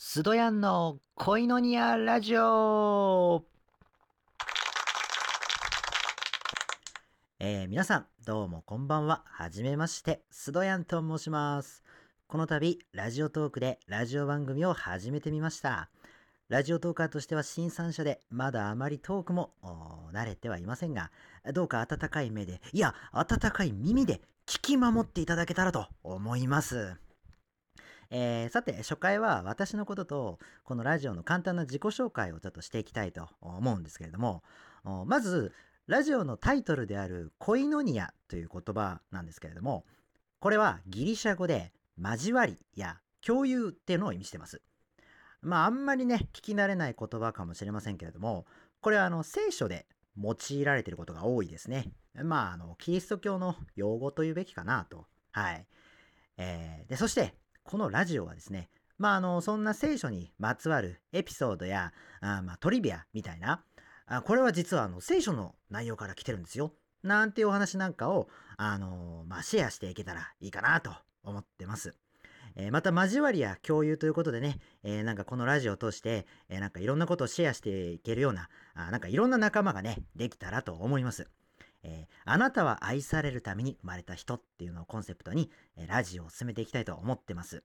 スドヤンの恋のニアラジオえー、皆さん、どうもこんばんは。はじめまして、スドヤンと申します。この度、ラジオトークでラジオ番組を始めてみました。ラジオトーカーとしては新参者で、まだあまりトークも慣れてはいませんが、どうか温かい目で、いや、温かい耳で聞き守っていただけたらと思います。えー、さて、初回は私のことと、このラジオの簡単な自己紹介をちょっとしていきたいと思うんですけれども、まず、ラジオのタイトルであるコイノニアという言葉なんですけれども、これはギリシャ語で交わりや共有っていうのを意味してます。まあ、あんまりね、聞き慣れない言葉かもしれませんけれども、これはあの聖書で用いられていることが多いですね。まあ、あの、キリスト教の用語というべきかなと。はい。えー、で、そして、このラジオはですね、まあ、あの、そんな聖書にまつわるエピソードや、あまあ、トリビアみたいな、あこれは実はあの聖書の内容から来てるんですよ。なんていうお話なんかを、あのまあ、シェアしていけたらいいかなと思ってます。えー、また交わりや共有ということでね、えー、なんかこのラジオを通して、えー、なんかいろんなことをシェアしていけるような、あなんかいろんな仲間がね、できたらと思います。えー、あなたは愛されるために生まれた人っていうのをコンセプトに、えー、ラジオを進めていきたいと思ってます。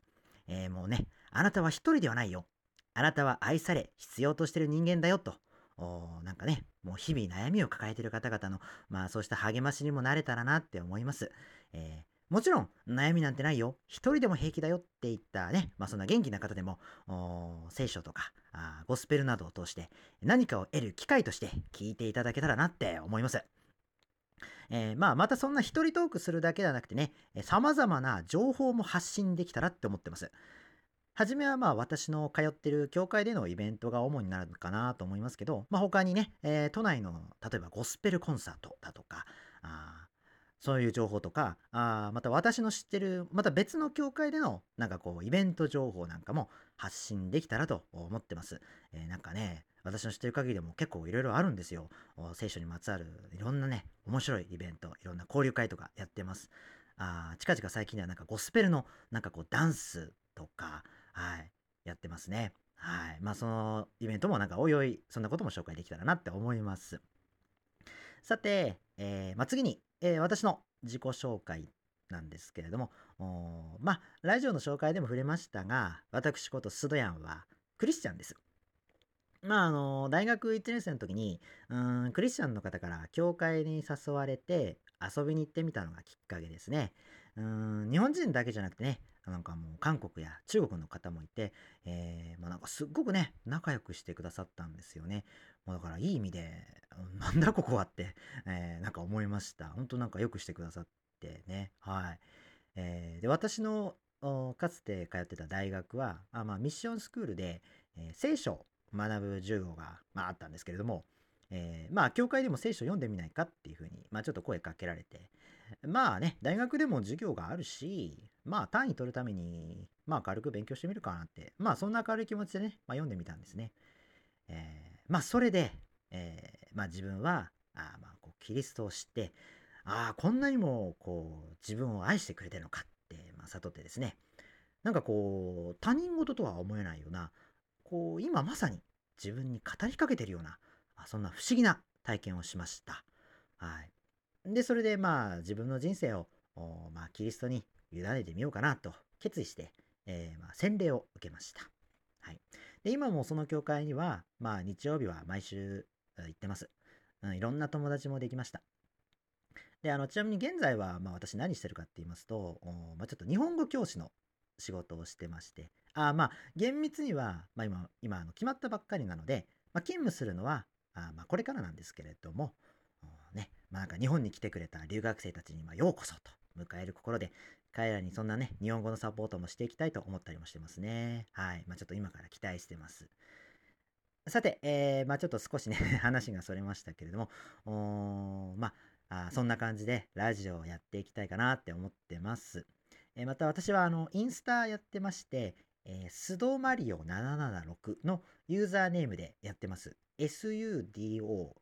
えー、もうね、あなたは一人ではないよ。あなたは愛され、必要としてる人間だよと。おなんかね、もう日々悩みを抱えている方々の、まあそうした励ましにもなれたらなって思います。えー、もちろん、悩みなんてないよ。一人でも平気だよって言ったね、まあそんな元気な方でも、聖書とかあ、ゴスペルなどを通して何かを得る機会として聞いていただけたらなって思います。えー、まあ、またそんな一人トークするだけではなくてね、様々な情報も発信できたらって思ってます。はじめはまあ私の通ってる教会でのイベントが主になるかなと思いますけど、まあ他にね、えー、都内の例えばゴスペルコンサートだとか、あそういう情報とか、あまた私の知ってる、また別の教会でのなんかこうイベント情報なんかも発信できたらと思ってます。えー、なんかね、私の知ってる限りでも結構いろいろあるんですよ。聖書にまつわるいろんなね、面白いイベント、いろんな交流会とかやってます。あ近々最近ではなんかゴスペルのなんかこうダンスとか、はい、やってますね。はい。まあそのイベントもなんかおいおいそんなことも紹介できたらなって思います。さて、えー、まあ、次に、えー、私の自己紹介なんですけれども、まあ、ラジオの紹介でも触れましたが、私ことスドヤンはクリスチャンです。まあ、あの、大学1年生の時に、うん、クリスチャンの方から教会に誘われて遊びに行ってみたのがきっかけですね。うん、日本人だけじゃなくてね、なんかもう韓国や中国の方もいて、えー、まあ、なんかすっごくね、仲良くしてくださったんですよね。まあ、だからいい意味で、なんだここはって、えー、なんか思いました。本当なんかよくしてくださってね。はい。えー、で、私のかつて通ってた大学は、あまあ、ミッションスクールで、えー、聖書を学ぶ授業が、まあ、あったんですけれども、えー、まあ、教会でも聖書読んでみないかっていうふうに、まあ、ちょっと声かけられて、まあね、大学でも授業があるし、まあ、単位取るために、まあ、軽く勉強してみるかなって、まあ、そんな軽い気持ちでね、まあ、読んでみたんですね。えー、まあ、それで、えー、まあ、自分は、あまあ、こうキリストを知って、ああ、こんなにも、こう、自分を愛してくれてるのかって、まあ、悟ってですね、なんかこう、他人事とは思えないような、こう、今まさに自分に語りかけてるような、そんな不思議な体験をしました。はい。で、それでまあ自分の人生を、まあ、キリストに委ねてみようかなと決意して、えー、まあ、洗礼を受けました。はい。で、今もその教会には、まあ日曜日は毎週行ってます。うん、いろんな友達もできました。で、あの、ちなみに現在は、まあ私何してるかって言いますと、まあ、ちょっと日本語教師の仕事をしてまして、あまあ、厳密には、まあ今、今あの決まったばっかりなので、まあ、勤務するのは、あまあこれからなんですけれども、ね、まあなんか日本に来てくれた留学生たちにまようこそと迎える心で、彼らにそんなね、日本語のサポートもしていきたいと思ったりもしてますね。はい。まあちょっと今から期待してます。さて、えー、まあちょっと少しね 話がそれましたけれども、まあ、そんな感じでラジオをやっていきたいかなって思ってます。えまた私はあのインスタやってまして、えー、スドマリオ776のユーザーネームでやってます。sudom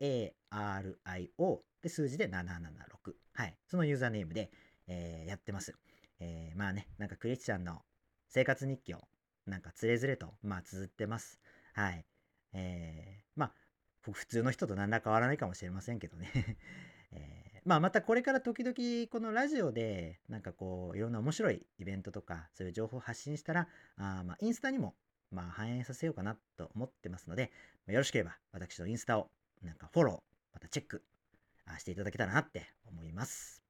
ARIO で数字で776。はい。そのユーザーネームで、えー、やってます。えー、まあね、なんかクリスチャンの生活日記をなんかつれづれと、まあ、綴ってます。はい。えー、まあ、普通の人と何ら変わらないかもしれませんけどね えー、まあ、またこれから時々このラジオでなんかこういろんな面白いイベントとかそういう情報を発信したらあまあインスタにもまあ反映させようかなと思ってますのでよろしければ私のインスタをなんかフォローまたチェックしていただけたらなって思います。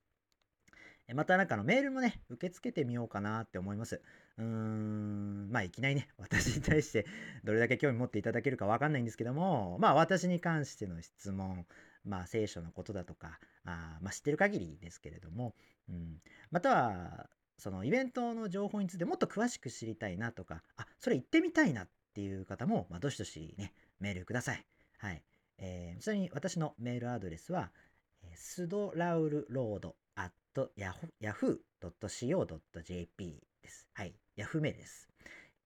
またなんかのメールもね、受け付けてみようかなって思います。うーん、まあいきなりね、私に対してどれだけ興味持っていただけるかわかんないんですけども、まあ私に関しての質問、まあ聖書のことだとか、あまあ知ってる限りですけれども、うん、または、そのイベントの情報についてもっと詳しく知りたいなとか、あ、それ行ってみたいなっていう方も、まあどしどしね、メールください。はい。えー、ちなみに私のメールアドレスは、スドラウルロード at yahoo.co.jp です。はい。Yahoo 名です。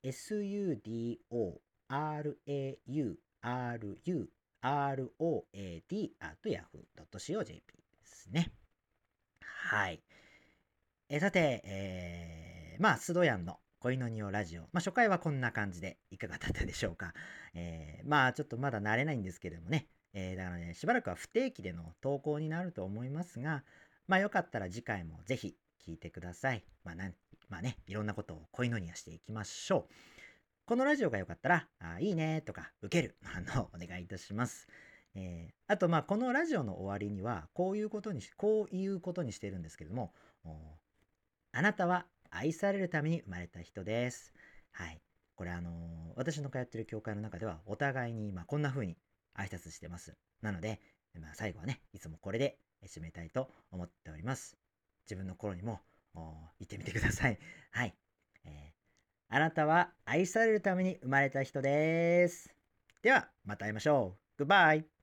s-u-d-o-r-a-u-r-u-r-o-a-d at yahoo.co.jp ですね。はい。えさて、えー、まあ、スドヤンの恋の匂ラジオ。まあ、初回はこんな感じでいかがだったでしょうか。えー、まあ、ちょっとまだ慣れないんですけどもね。えー、だからね、しばらくは不定期での投稿になると思いますが、まあよかったら次回もぜひ聞いてください。まあなんまあね、いろんなことを恋のにはしていきましょう。このラジオがよかったら、あいいねとか、受ける、あの、お願いいたします。えー、あと、まあ、このラジオの終わりには、こういうことにし、こういうことにしてるんですけども、あなたは愛されるために生まれた人です。はい。これあのー、私の通ってる教会の中では、お互いに、ま、こんな風に挨拶してます。なので、まあ、最後はね、いつもこれで締めたいと思っております。自分の頃にも言ってみてください。はい。えー、あなたは愛されるために生まれた人です。では、また会いましょう。グッバイ